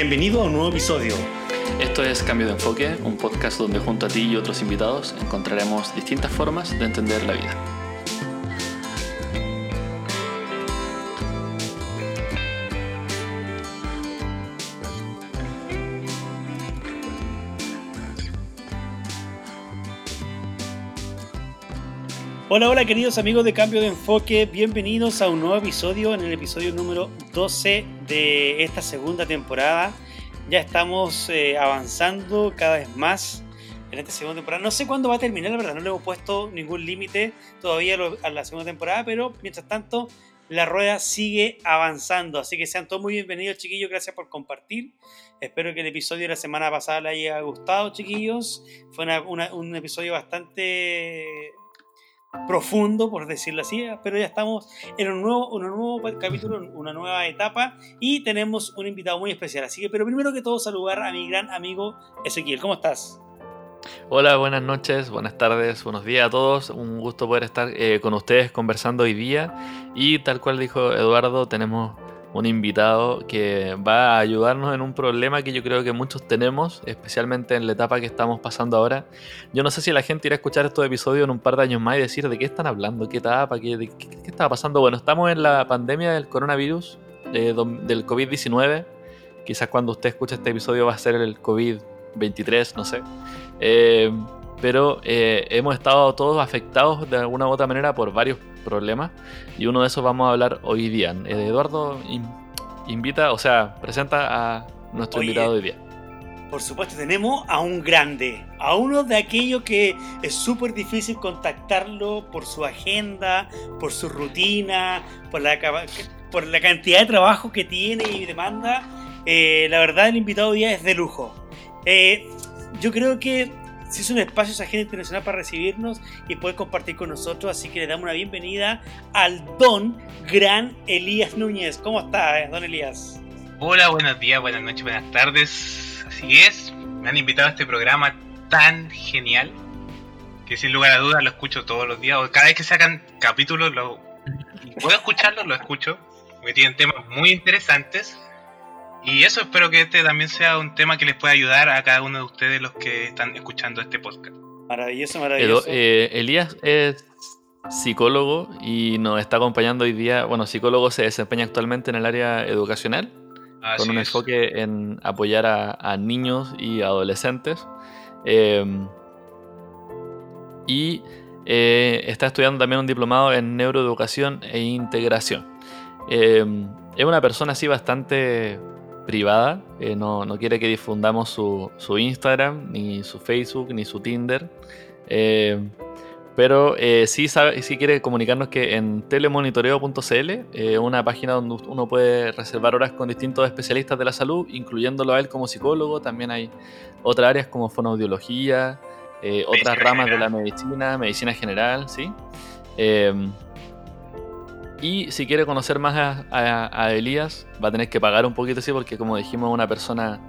Bienvenido a un nuevo episodio. Esto es Cambio de Enfoque, un podcast donde junto a ti y otros invitados encontraremos distintas formas de entender la vida. Hola, hola queridos amigos de Cambio de Enfoque, bienvenidos a un nuevo episodio, en el episodio número 12 de esta segunda temporada. Ya estamos eh, avanzando cada vez más en esta segunda temporada. No sé cuándo va a terminar, la verdad, no le hemos puesto ningún límite todavía a la segunda temporada, pero mientras tanto la rueda sigue avanzando. Así que sean todos muy bienvenidos, chiquillos. Gracias por compartir. Espero que el episodio de la semana pasada les haya gustado, chiquillos. Fue un episodio bastante profundo, por decirlo así, pero ya estamos en un nuevo, un nuevo capítulo, una nueva etapa y tenemos un invitado muy especial. Así que, pero primero que todo, saludar a mi gran amigo Ezequiel. ¿Cómo estás? Hola, buenas noches, buenas tardes, buenos días a todos. Un gusto poder estar eh, con ustedes conversando hoy día. Y tal cual dijo Eduardo, tenemos un invitado que va a ayudarnos en un problema que yo creo que muchos tenemos, especialmente en la etapa que estamos pasando ahora. Yo no sé si la gente irá a escuchar estos episodios en un par de años más y decir de qué están hablando, qué etapa, qué, qué, está pasando. Bueno, estamos en la pandemia del coronavirus, eh, del COVID-19. Quizás cuando usted escuche este episodio va a ser el COVID-23, no sé. Eh, pero eh, hemos estado todos afectados de alguna u otra manera por varios problemas y uno de esos vamos a hablar hoy día. Eh, Eduardo invita, o sea, presenta a nuestro invitado hoy día. Por supuesto, tenemos a un grande, a uno de aquellos que es súper difícil contactarlo por su agenda, por su rutina, por la, por la cantidad de trabajo que tiene y demanda. Eh, la verdad, el invitado hoy día es de lujo. yo creo que si es un espacio esa gente internacional para recibirnos y poder compartir con nosotros, así que le damos una bienvenida al don Gran Elías Núñez. ¿Cómo está, don Elías? Hola, buenos días, buenas noches, buenas tardes. Así es, me han invitado a este programa tan genial que sin lugar a dudas lo escucho todos los días. Cada vez que sacan capítulos, lo, puedo escucharlos, lo escucho, porque tienen temas muy interesantes y eso espero que este también sea un tema que les pueda ayudar a cada uno de ustedes los que están escuchando este podcast. Maravilloso, maravilloso. Eh, Elías es psicólogo y nos está acompañando hoy día. Bueno, psicólogo se desempeña actualmente en el área educacional, con un enfoque en apoyar a, niños y adolescentes. Em, y eh, está estudiando también un diplomado en neuroeducación e integración. Es una persona así bastante privada, eh, no, quiere que difundamos su, Instagram, ni su Facebook, ni su Tinder. Eh, pero eh, sí, sabe, sí quiere comunicarnos que en telemonitoreo.cl, una página donde uno puede reservar horas con distintos especialistas de la salud, incluyéndolo a él como psicólogo. También hay otras áreas como fonoaudiología, otras ramas de la medicina, medicina general, ¿sí? Y si quiere conocer más a, Elías, va a tener que pagar un poquito así, porque como dijimos, es una persona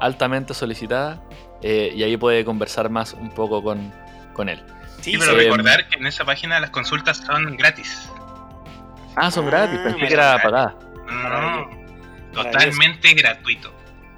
altamente solicitada eh, y ahí puede conversar más un poco con, con él. Sí, pero recordar que en esa página las consultas son gratis. Ah, son gratis, pensé que era pagada. No, totalmente gratuito.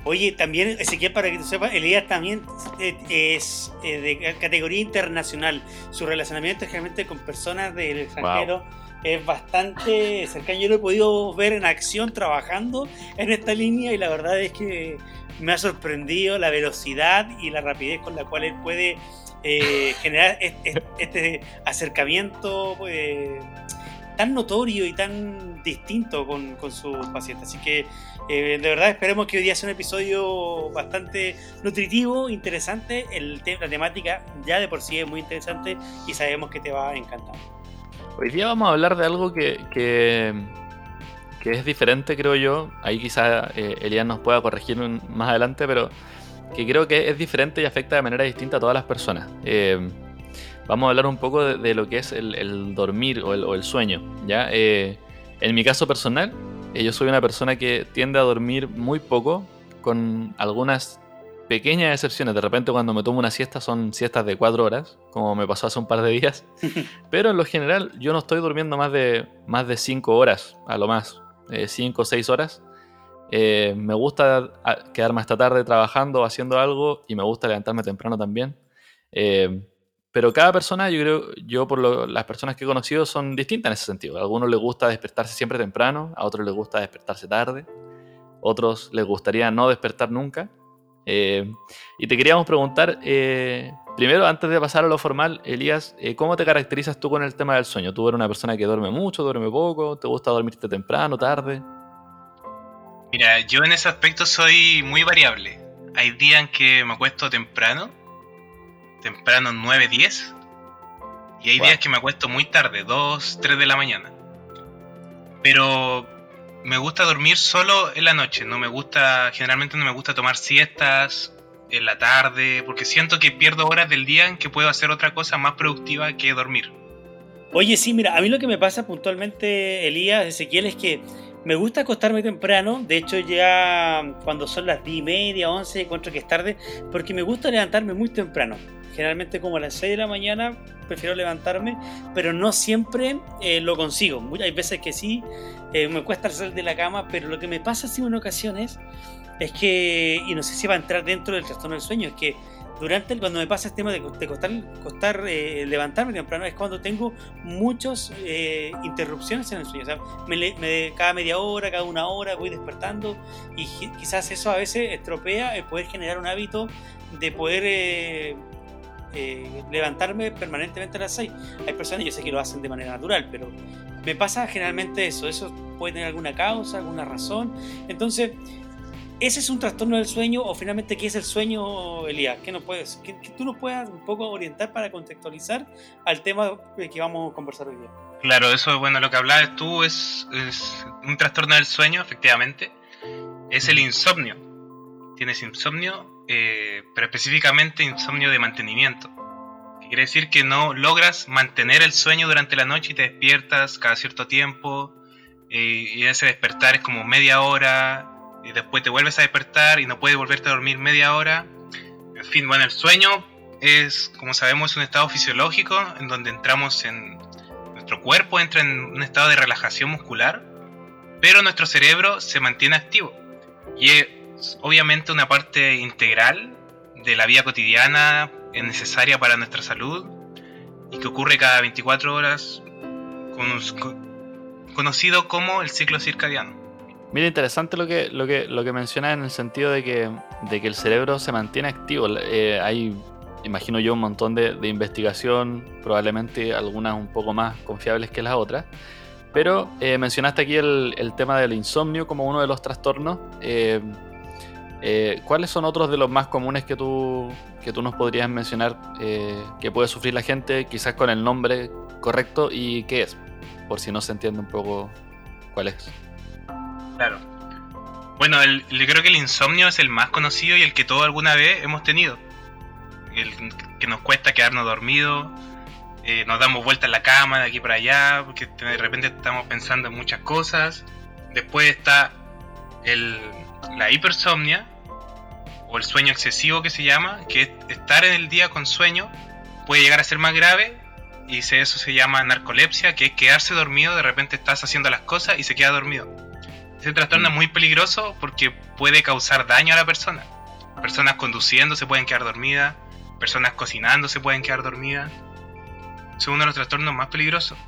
Oye, también, Ezequiel, para que tú sepas, Elías también eh, es eh, de categoría internacional. Su relacionamiento es generalmente con personas del extranjero es bastante cercano. Yo lo he podido ver en acción trabajando en esta línea y la verdad es que me ha sorprendido la velocidad y la rapidez con la cual él puede eh, generar este, acercamiento pues, tan notorio y tan distinto con, con sus pacientes. Así que eh, de verdad esperemos que hoy día sea un episodio bastante nutritivo, interesante. El, la temática ya de por sí es muy interesante y sabemos que te va a encantar. Hoy día vamos a hablar de algo que, que, es diferente, creo yo. Ahí quizás eh, Elías nos pueda corregir más adelante, pero que creo que es diferente y afecta de manera distinta a todas las personas. Eh, vamos a hablar un poco de, lo que es el, dormir o el, sueño. ¿ya? Eh, en mi caso personal, yo soy una persona que tiende a dormir muy poco, con algunas pequeñas excepciones. De repente cuando me tomo una siesta son siestas de cuatro horas, como me pasó hace un par de días. Pero en lo general yo no estoy durmiendo más de, más de cinco horas, a lo más. Eh, cinco o seis horas. Eh, me gusta quedarme esta tarde trabajando haciendo algo y me gusta levantarme temprano también. Eh, pero cada persona, yo creo, yo por las personas que he conocido son distintas en ese sentido. A algunos les gusta despertarse siempre temprano, a otros les gusta despertarse tarde, otros les gustaría no despertar nunca. Eh, y te queríamos preguntar, primero, antes de pasar a lo formal, Elías, ¿cómo te caracterizas tú con el tema del sueño? ¿Tú eres una persona que duerme mucho, duerme poco? ¿Te gusta dormirte temprano, tarde? Mira, yo en ese aspecto soy muy variable. Hay días en que me acuesto temprano, temprano 9, 10, y hay días que me acuesto muy tarde, 2, 3 de la mañana. Pero me gusta dormir solo en la noche, no me gusta, generalmente no me gusta tomar siestas en la tarde, porque siento que pierdo horas del día en que puedo hacer otra cosa más productiva que dormir. Oye, sí, mira, a mí lo que me pasa puntualmente, Elías, Ezequiel, es que me gusta acostarme temprano, de hecho ya cuando son las 10 y media, 11, encuentro que es tarde, porque me gusta levantarme muy temprano. Generalmente como a las 6 de la mañana prefiero levantarme, pero no siempre eh, lo consigo. Hay veces que sí, eh, me cuesta salir de la cama, pero lo que me pasa así en ocasiones es que, y no sé si va a entrar dentro del trastorno del sueño, es que durante cuando me pasa este tema de, costar, costar eh, levantarme temprano es cuando tengo muchas interrupciones en el sueño. O sea, me, cada media hora, cada una hora voy despertando y quizás eso a veces estropea el poder generar un hábito de poder levantarme permanentemente a las 6. Hay personas, yo sé que lo hacen de manera natural, pero me pasa generalmente eso. Eso puede tener alguna causa, alguna razón. Entonces, ¿Ese es un trastorno del sueño o finalmente qué es el sueño, Elías? ¿Qué, no puedes, que, tú nos puedas un poco orientar para contextualizar al tema que vamos a conversar hoy? Claro, eso es bueno, lo que hablabas tú es, un trastorno del sueño, efectivamente. Es el insomnio. Tienes insomnio, eh, pero específicamente insomnio de mantenimiento. Quiere decir que no logras mantener el sueño durante la noche y te despiertas cada cierto tiempo. Y ese despertar es como media hora, y después te vuelves a despertar y no puedes volverte a dormir media hora. En fin, bueno, el sueño es, como sabemos, un estado fisiológico en donde entramos en... Nuestro cuerpo entra en un estado de relajación muscular, pero nuestro cerebro se mantiene activo. Y obviamente una parte integral de la vida cotidiana, es necesaria para nuestra salud y que ocurre cada 24 horas, conocido como el ciclo circadiano. Mira, interesante lo que, lo que, lo que mencionas en el sentido de que, de que el cerebro se mantiene activo. Eh, hay, imagino yo, un montón de, investigación, probablemente algunas un poco más confiables que las otras. Pero eh, mencionaste aquí el, el, tema del insomnio como uno de los trastornos. Eh, ¿Cuáles son otros de los más comunes que tú, que tú nos podrías mencionar que puede sufrir la gente, quizás con el nombre correcto y qué es? Por si no se entiende un poco cuál es. Claro. Bueno, el, creo que el insomnio es el más conocido y el que todos alguna vez hemos tenido. El que nos cuesta quedarnos dormidos, eh, nos damos vueltas en la cama de aquí para allá, porque de repente estamos pensando en muchas cosas. Después está el, la hipersomnia, o el sueño excesivo que se llama, que es estar en el día con sueño puede llegar a ser más grave y eso se llama narcolepsia, que es quedarse dormido, de repente estás haciendo las cosas y se queda dormido. Ese trastorno es muy peligroso porque puede causar daño a la persona. Personas conduciendo se pueden quedar dormidas, personas cocinando se pueden quedar dormidas. Es uno de los trastornos más peligrosos.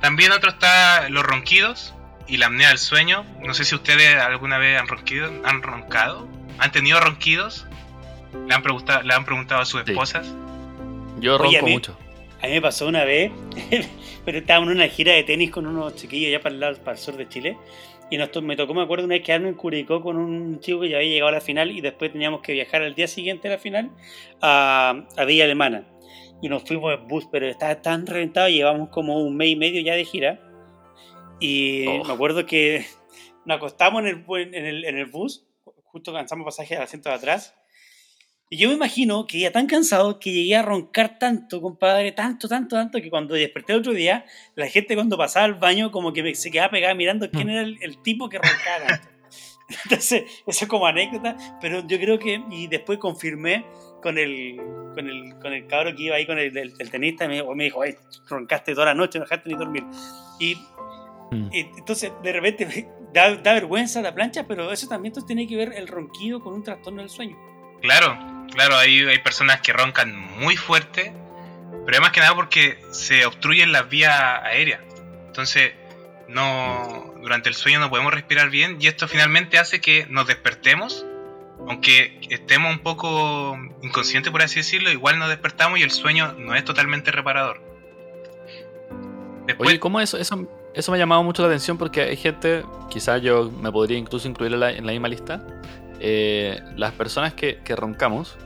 También otro está los ronquidos y la apnea del sueño. No sé si ustedes alguna vez han ronquido, han roncado, han tenido ronquidos. Le han preguntado, le han preguntado a sus esposas. Yo ronco mucho. A mí me pasó una vez, pero estábamos en una gira de tenis con unos chiquillos allá para el, para el sur de Chile. Y nos me tocó, me acuerdo, una vez quedarme en Curicó con un chico que ya había llegado a la final y después teníamos que viajar al día siguiente a la final a, a Villa Alemana. Y nos fuimos en bus, pero estaba tan reventado, llevamos como un mes y medio ya de gira. Y oh. me acuerdo que nos acostamos en el, en el, en el bus, justo cansamos pasaje al asiento de atrás y yo me imagino que ya tan cansado que llegué a roncar tanto, compadre, tanto, tanto, tanto, que cuando desperté otro día, la gente cuando pasaba al baño como que se quedaba pegada mirando quién mm. era el, tipo que roncaba Entonces, eso es como anécdota, pero yo creo que, y después confirmé con el, con el, con el cabro que iba ahí con el, tenista, me, me dijo, roncaste toda la noche, no dejaste ni dormir. Y, mm. entonces, de repente, da, da vergüenza la plancha, pero eso también tiene que ver el ronquido con un trastorno del sueño. Claro, claro, hay, hay personas que roncan muy fuerte, pero es más que nada porque se obstruyen las vías aéreas. Entonces, no durante el sueño no podemos respirar bien y esto finalmente hace que nos despertemos, aunque estemos un poco inconscientes por así decirlo, igual nos despertamos y el sueño no es totalmente reparador. Oye, ¿cómo eso, eso, eso me ha llamado mucho la atención porque hay gente, quizás yo me podría incluso incluir en la, en la misma lista, eh, las personas que, que, roncamos,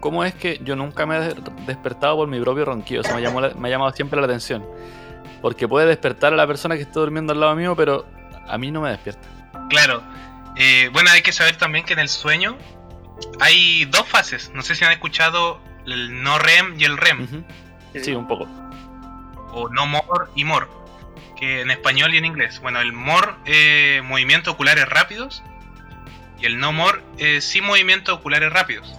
¿cómo es que yo nunca me he despertado por mi propio ronquido? Eso me, llamó me ha llamado siempre la atención. Porque puede despertar a la persona que está durmiendo al lado mío, pero a mí no me despierta. Claro. Eh, bueno, hay que saber también que en el sueño hay dos fases. No sé si han escuchado el no REM y el REM. Sí, un poco. O no more y more. Que en español y en inglés. Bueno, el more eh, movimientos oculares rápidos. Y el no more eh, sin movimientos oculares rápidos.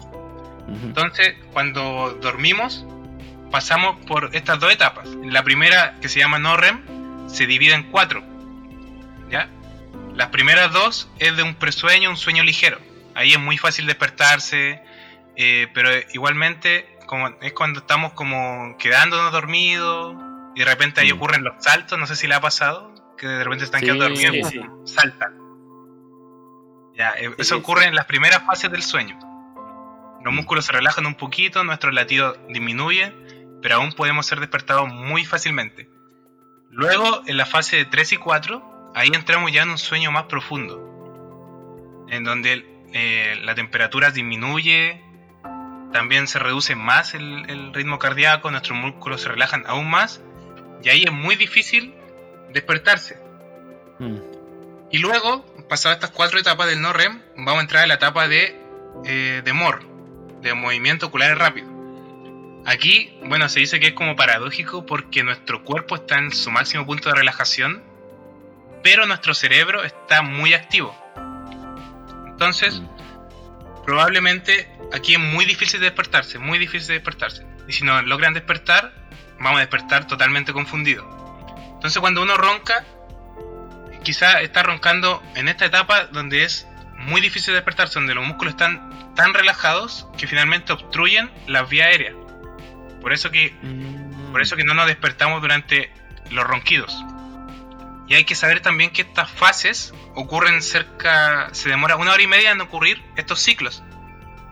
Entonces, cuando dormimos, pasamos por estas dos etapas. La primera, que se llama no REM, se divide en cuatro. ¿Ya? Las primeras dos es de un presueño, un sueño ligero. Ahí es muy fácil despertarse, eh, pero igualmente como, es cuando estamos como quedándonos dormidos y de repente ahí mm. ocurren los saltos, no sé si le ha pasado, que de repente están quedando dormidos y saltan. Ya, eh, eso ocurre en las primeras fases del sueño. Los músculos se relajan un poquito, nuestro latido disminuye pero aún podemos ser despertados muy fácilmente. Luego, en la fase de 3 y 4, ahí entramos ya en un sueño más profundo, en donde eh, la temperatura disminuye, también se reduce más el, ritmo cardíaco, nuestros músculos se relajan aún más, y ahí es muy difícil despertarse. Mm. Y luego, pasadas estas cuatro etapas del no REM, vamos a entrar en la etapa de, eh, de MOR, de movimiento ocular rápido. Aquí, bueno, se dice que es como paradójico porque nuestro cuerpo está en su máximo punto de relajación, pero nuestro cerebro está muy activo. Entonces, mm. probablemente aquí es muy difícil despertarse, muy difícil despertarse. Y si no logran despertar, vamos a despertar totalmente confundidos. Entonces, cuando uno ronca, quizá está roncando en esta etapa donde es muy difícil despertarse, donde los músculos están tan relajados que finalmente obstruyen las vías aéreas. Por eso que, mm. por eso que no nos despertamos durante los ronquidos. Y hay que saber también que estas fases ocurren cerca, se demora una hora y media en ocurrir estos ciclos.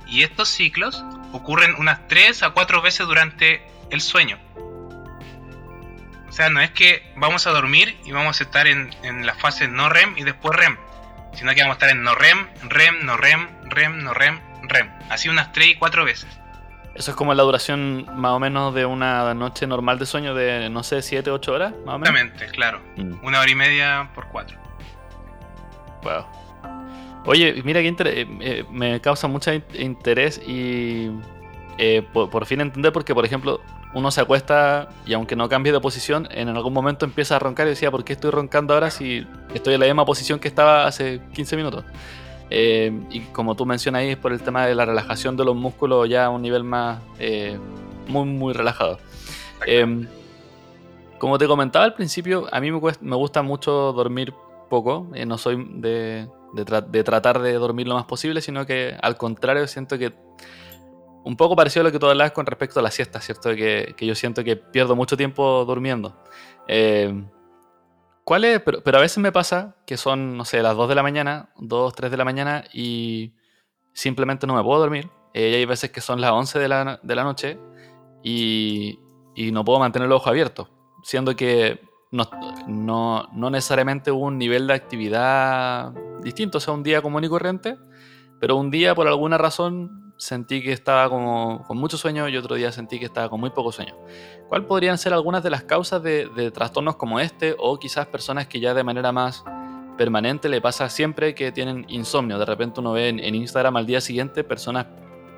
Y estos ciclos ocurren unas 3 a 4 veces durante el sueño. O sea, no es que vamos a dormir y vamos a estar en, en la fase no REM y después REM, sino que vamos a estar en no REM, REM, no REM, REM, no REM, REM. Así unas 3 y 4 veces. Eso es como la duración más o menos de una noche normal de sueño de, no sé, 7, 8 horas, más o menos. Exactamente, claro. Mm. Una hora y media por cuatro. Wow. Oye, mira que eh, eh, me causa mucho interés y eh, por, fin entender porque, por ejemplo, uno se acuesta y aunque no cambie de posición, en algún momento empieza a roncar y decía, ¿por qué estoy roncando ahora si estoy en la misma posición que estaba hace 15 minutos? Eh, y como tú mencionas ahí, es por el tema de la relajación de los músculos ya a un nivel más eh, muy, muy relajado. Em, como te comentaba al principio, a mí me, me gusta mucho dormir poco. No soy de, de, tratar de dormir lo más posible, sino que al contrario, siento que un poco parecido a lo que tú hablabas con respecto a la siesta, ¿cierto? Que, que yo siento que pierdo mucho tiempo durmiendo. ¿Cuál es? Pero, a veces me pasa que son, no sé, las 2 de la mañana, 2, 3 de la mañana y simplemente no me puedo dormir. Eh, y hay veces que son las 11 de la, de la noche y, y, no puedo mantener los ojos abiertos, siendo que no, no, no, necesariamente hubo un nivel de actividad distinto, o sea, un día común y corriente, pero un día por alguna razón sentí que estaba como con mucho sueño y otro día sentí que estaba con muy poco sueño. ¿Cuáles podrían ser algunas de las causas de, trastornos como este o quizás personas que ya de manera más permanente le pasa siempre que tienen insomnio? De repente uno ve en, Instagram al día siguiente personas,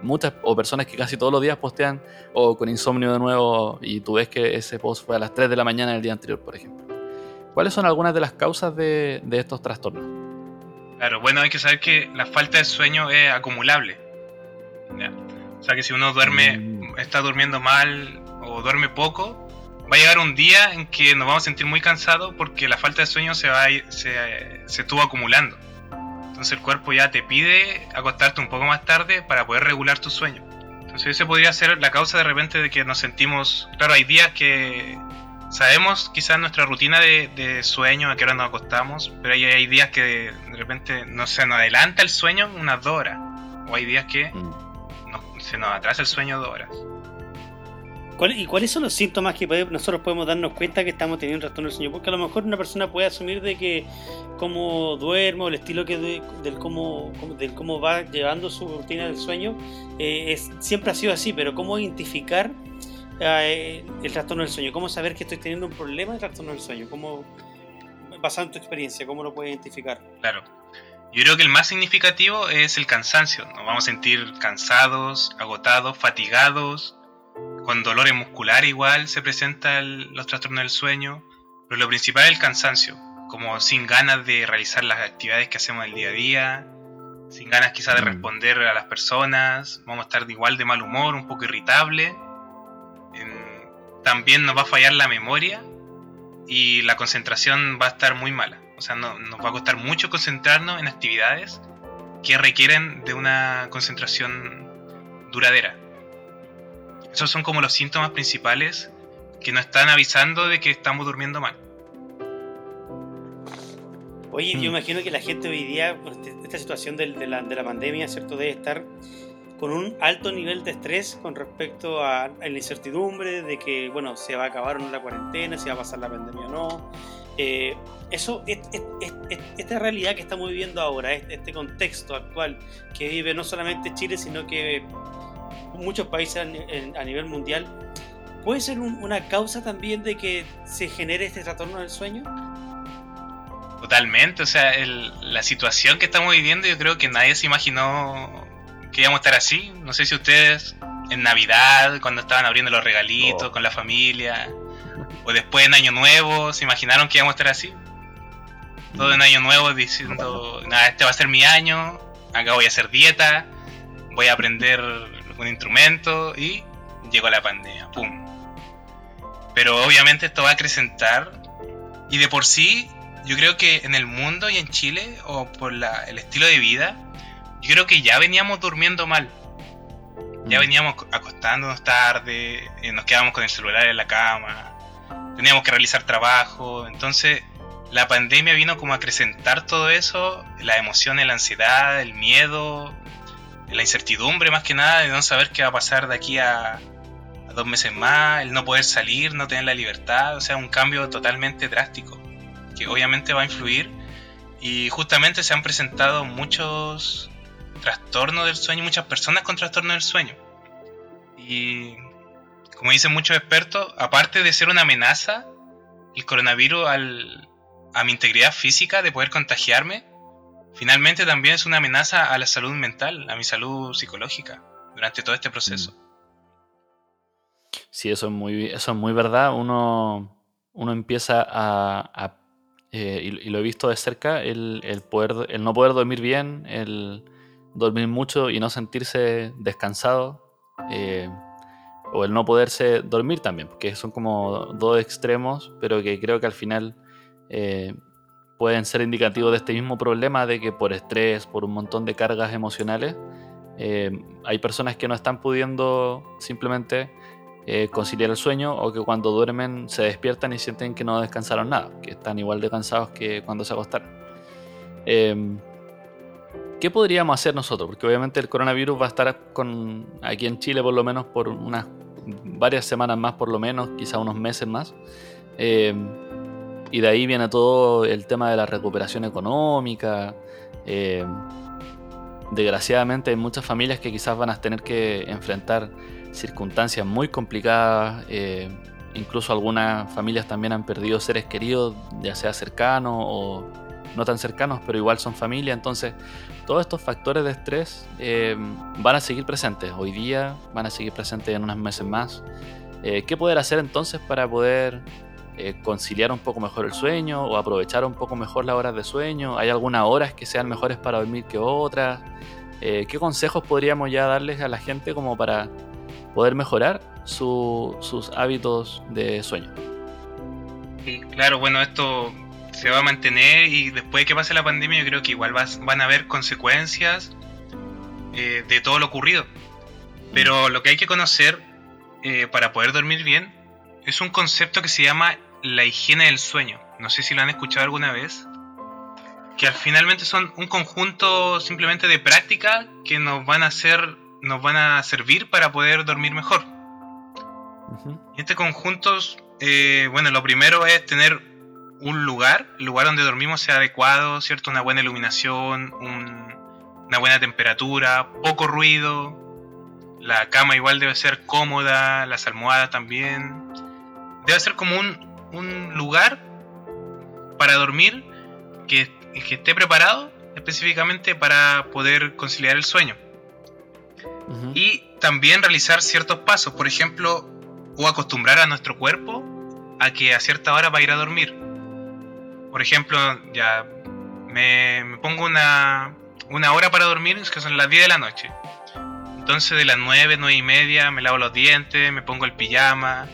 muchas o personas que casi todos los días postean o con insomnio de nuevo y tú ves que ese post fue a las 3 de la mañana del día anterior, por ejemplo. ¿Cuáles son algunas de las causas de, de estos trastornos? Claro, bueno, hay que saber que la falta de sueño es acumulable o sea que si uno duerme, mm. está durmiendo mal o duerme poco, va a llegar un día en que nos vamos a sentir muy cansados porque la falta de sueño se, va se, se estuvo acumulando. Entonces el cuerpo ya te pide acostarte un poco más tarde para poder regular tu sueño. Entonces ese podría ser la causa de repente de que nos sentimos... Claro, hay días que sabemos quizás nuestra rutina de, sueño, a qué hora nos acostamos, pero hay, hay días que de, repente no se nos adelanta el sueño unas dos horas. O hay días que mm. Se nos atrasa el sueño dos horas. ¿Y cuáles son los síntomas que nosotros podemos darnos cuenta que estamos teniendo un trastorno del sueño? Porque a lo mejor una persona puede asumir de que cómo duermo, el estilo que del, cómo, del cómo va llevando su rutina del sueño, eh, es, siempre ha sido así, pero ¿cómo identificar eh, el trastorno del sueño? ¿Cómo saber que estoy teniendo un problema de trastorno del sueño? ¿Cómo, basado en tu experiencia, cómo lo puedes identificar? Claro. Yo creo que el más significativo es el cansancio. Nos vamos a sentir cansados, agotados, fatigados, con dolores musculares igual se presentan los trastornos del sueño, pero lo principal es el cansancio, como sin ganas de realizar las actividades que hacemos el día a día, sin ganas quizás de mm. responder a las personas, vamos a estar igual de mal humor, un poco irritable. también nos va a fallar la memoria y la concentración va a estar muy mala. O sea, nos va a costar mucho concentrarnos en actividades que requieren de una concentración duradera. Esos son como los síntomas principales que nos están avisando de que estamos durmiendo mal. Oye, yo hmm. imagino que la gente hoy día, por este, esta situación de, la, pandemia, ¿cierto? Debe estar con un alto nivel de estrés con respecto a, la incertidumbre de que, bueno, se va a acabar o no la cuarentena, si va a pasar la pandemia o no. Eh, eso, esta realidad que estamos viviendo ahora, este contexto actual que vive no solamente Chile, sino que muchos países a, nivel mundial, ¿puede ser una causa también de que se genere este trastorno del sueño? Totalmente, o sea, la situación que estamos viviendo yo creo que nadie se imaginó que íbamos a estar así. No sé si ustedes en Navidad, cuando estaban abriendo los regalitos oh. con la familia, o después en Año Nuevo, se imaginaron que íbamos a estar así. Todo en Año Nuevo diciendo, nada, este va a ser mi año, acá voy a hacer dieta, voy a aprender un instrumento y llegó la pandemia, ¡pum! Pero obviamente esto va a acrecentar y de por sí yo creo que en el mundo y en Chile o por el estilo de vida, yo creo que ya veníamos durmiendo mal. Ya mm. veníamos acostándonos tarde, eh, nos quedábamos con el celular en la cama, teníamos que realizar trabajo, entonces la pandemia vino como a acrecentar todo eso, la emoción, la ansiedad, el miedo, la incertidumbre más que nada de no saber qué va a pasar de aquí a, dos meses más, el no poder salir, no tener la libertad, o sea, un cambio totalmente drástico que obviamente va a influir y justamente se han presentado muchos trastornos del sueño, muchas personas con trastornos del sueño. Y como dicen muchos expertos, aparte de ser una amenaza, el coronavirus a mi integridad física de poder contagiarme, finalmente también es una amenaza a la salud mental, a mi salud psicológica durante todo este proceso. Sí, eso es muy, eso es muy verdad. Uno, uno empieza a, eh, y, lo he visto de cerca, el, poder, el no poder dormir bien, el dormir mucho y no sentirse descansado, eh, o el no poderse dormir también, porque son como dos extremos, pero que creo que al final eh, pueden ser indicativos de este mismo problema de que por estrés, por un montón de cargas emocionales, eh, hay personas que no están pudiendo simplemente eh, conciliar el sueño o que cuando duermen se despiertan y sienten que no descansaron nada, que están igual de cansados que cuando se acostaron. ¿Qué podríamos hacer nosotros? Porque obviamente el coronavirus va a estar con, aquí en Chile por lo menos por unas varias semanas más, por lo menos, quizá unos meses más. Em, y de ahí viene todo el tema de la recuperación económica. Eh, desgraciadamente hay muchas familias que quizás van a tener que enfrentar circunstancias muy complicadas. Eh, incluso algunas familias también han perdido seres queridos, ya sea cercanos o no tan cercanos, pero igual son familia. Entonces, todos estos factores de estrés eh, van a seguir presentes. Hoy día van a seguir presentes en unos meses más. ¿Qué poder hacer entonces para poder eh, conciliar un poco mejor el sueño o aprovechar un poco mejor las horas de sueño? ¿Hay algunas horas que sean mejores para dormir que otras? Eh, ¿Qué consejos podríamos ya darles a la gente como para poder mejorar sus hábitos de sueño. Claro, bueno, esto se va a mantener y después de que pase la pandemia yo creo que igual van a haber consecuencias eh, de todo lo ocurrido. Pero lo que hay que conocer eh, para poder dormir bien es un concepto que se llama la higiene del sueño. No sé si lo han escuchado alguna vez. Que finalmente son un conjunto simplemente de prácticas que nos van a hacer, nos van a servir para poder dormir mejor. Este conjunto, eh, bueno, lo primero es tener un lugar, el lugar donde dormimos sea adecuado, ¿cierto? Una buena iluminación, una buena temperatura, poco ruido. La cama igual debe ser cómoda, las almohadas también. Debe ser como un, un lugar para dormir que, que, esté preparado específicamente para poder conciliar el sueño. Y también realizar ciertos pasos, por ejemplo, o acostumbrar a nuestro cuerpo a que a cierta hora va a ir a dormir. Por ejemplo, ya me, pongo una, una, hora para dormir, que son las 10 de la noche. Entonces de las 9, 9 y media me lavo los dientes, me pongo el pijama,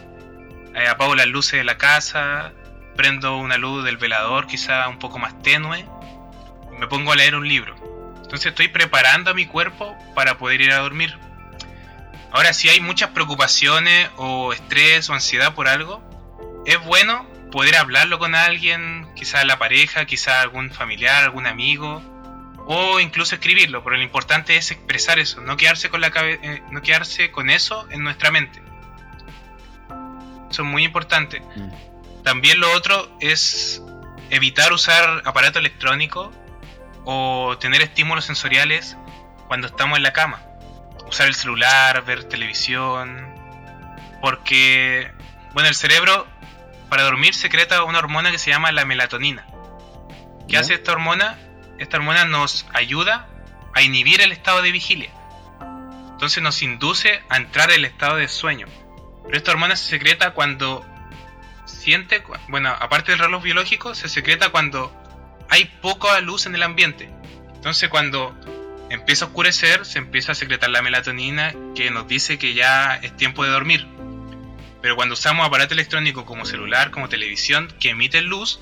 eh, apago las luces de la casa, prendo una luz del velador quizá un poco más tenue, y me pongo a leer un libro. Entonces estoy preparando a mi cuerpo para poder ir a dormir. Ahora si hay muchas preocupaciones o estrés o ansiedad por algo, es bueno poder hablarlo con alguien, quizá la pareja, quizá algún familiar, algún amigo, o incluso escribirlo, pero lo importante es expresar eso, no quedarse con, la eh, no quedarse con eso en nuestra mente. Eso es muy importante. Mm. También lo otro es evitar usar aparato electrónico o tener estímulos sensoriales cuando estamos en la cama. Usar el celular, ver televisión, porque, bueno, el cerebro para dormir secreta una hormona que se llama la melatonina. ¿Qué hace esta hormona? Esta hormona nos ayuda a inhibir el estado de vigilia. Entonces nos induce a entrar en el estado de sueño. Pero esta hormona se secreta cuando siente, bueno, aparte del reloj biológico, se secreta cuando hay poca luz en el ambiente. Entonces cuando empieza a oscurecer, se empieza a secretar la melatonina que nos dice que ya es tiempo de dormir. Pero cuando usamos aparatos electrónicos como celular, como televisión, que emiten luz,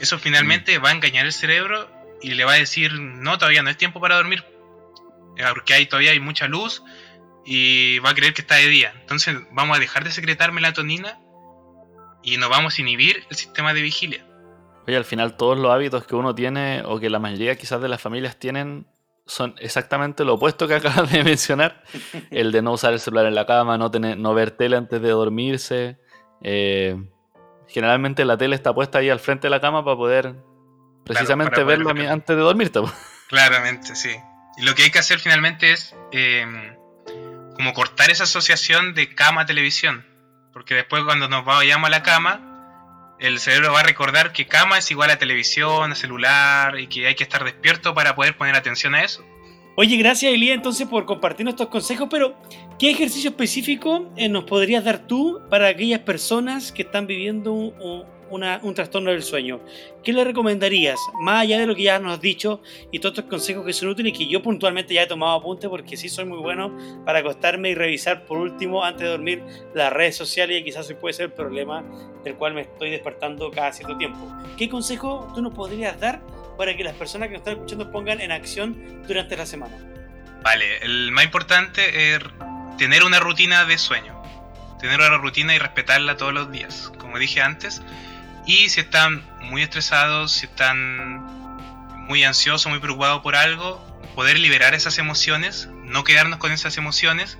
eso finalmente mm. va a engañar el cerebro y le va a decir, no, todavía no es tiempo para dormir, eh, porque hay, todavía hay mucha luz y va a creer que está de día. Entonces vamos a dejar de secretar melatonina y nos vamos a inhibir el sistema de vigilia. Oye, al final todos los hábitos que uno tiene o que la mayoría quizás de las familias tienen son exactamente lo opuesto que acabas de mencionar. El de no usar el celular en la cama, no, tener, no ver tele antes de dormirse. Eh, generalmente la tele está puesta ahí al frente de la cama para poder precisamente verlo antes de dormirte. Claramente, sí. Y lo que hay que hacer finalmente es em, como cortar esa asociación de cama-televisión. Porque después cuando nos vayamos a la cama, el cerebro va a recordar que cama es igual a televisión, a celular y que hay que estar despierto para poder poner atención a eso. Oye, gracias Elías entonces por compartir estos consejos, pero ¿qué ejercicio específico eh, nos podrías dar tú para aquellas personas que están viviendo un, un trastorno del sueño. ¿Qué le recomendarías? Más allá de lo que ya nos has dicho y todos estos consejos que son útiles y que yo puntualmente ya he tomado apunte porque sí soy muy bueno para acostarme y revisar por último antes de dormir las redes sociales y quizás hoy puede ser el problema del cual me estoy despertando cada cierto tiempo. ¿Qué consejo tú nos podrías dar para que las personas que nos están escuchando pongan en acción durante la semana? Vale, el más importante es tener una rutina de sueño. Tener una rutina y respetarla todos los días. Como dije antes, y si están muy estresados, si están muy ansiosos, muy preocupados por algo, poder liberar esas emociones, no quedarnos con esas emociones.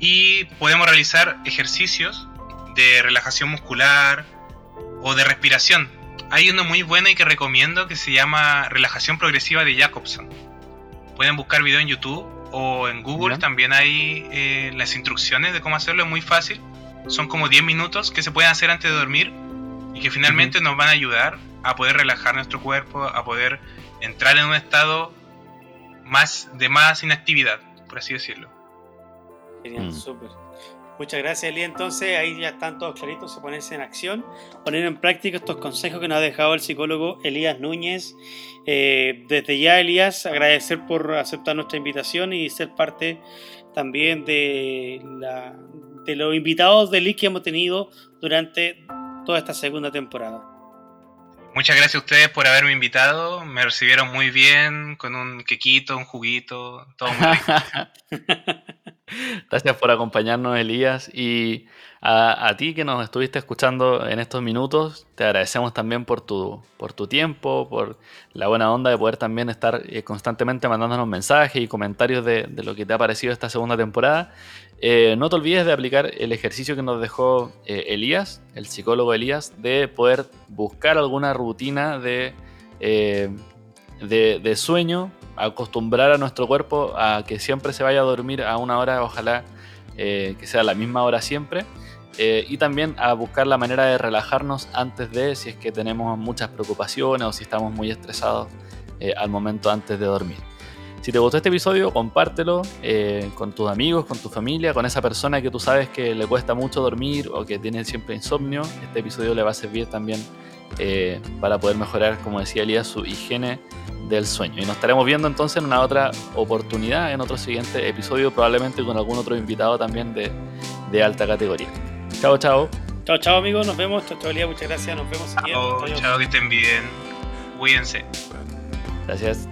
Y podemos realizar ejercicios de relajación muscular o de respiración. Hay uno muy bueno y que recomiendo que se llama Relajación Progresiva de Jacobson. Pueden buscar video en YouTube o en Google, también hay eh, las instrucciones de cómo hacerlo, es muy fácil. Son como 10 minutos que se pueden hacer antes de dormir y que finalmente nos van a ayudar a poder relajar nuestro cuerpo, a poder entrar en un estado más de más inactividad, por así decirlo. Genial, mm. súper. Muchas gracias, Eli. Entonces, ahí ya están todos claritos, se ponerse en acción, poner en práctica estos consejos que nos ha dejado el psicólogo Elías Núñez. Eh, desde ya, Elías, agradecer por aceptar nuestra invitación y ser parte también de, la, de los invitados de League que hemos tenido durante toda esta segunda temporada. Muchas gracias a ustedes por haberme invitado. Me recibieron muy bien, con un quequito, un juguito, todo muy rico. gracias por acompañarnos, Elías. Y a, ti que nos estuviste escuchando en estos minutos, te agradecemos también por tu, por tu tiempo, por la buena onda de poder también estar eh, constantemente mandándonos mensajes y comentarios de, lo que te ha parecido esta segunda temporada. Eh, no te olvides de aplicar el ejercicio que nos dejó eh, Elías, el psicólogo Elías, de poder buscar alguna rutina de, eh, de, sueño, acostumbrar a nuestro cuerpo a que siempre se vaya a dormir a una hora, ojalá que sea la misma hora siempre. y también a buscar la manera de relajarnos antes de si es que tenemos muchas preocupaciones o si estamos muy estresados al momento antes de dormir. Si te gustó este episodio, compártelo eh, con tus amigos, con tu familia, con esa persona que tú sabes que le cuesta mucho dormir o que tiene siempre insomnio. Este episodio le va a servir también eh, para poder mejorar, como decía Elías, su higiene del sueño. Y nos estaremos viendo entonces en una otra oportunidad, en otro siguiente episodio, probablemente con algún otro invitado también de, de alta categoría. Chao, chao. Chao, chao amigos, nos vemos. Chao, chao Elías, muchas gracias. Nos vemos. Chao, chao, que estén bien. Cuídense. Gracias.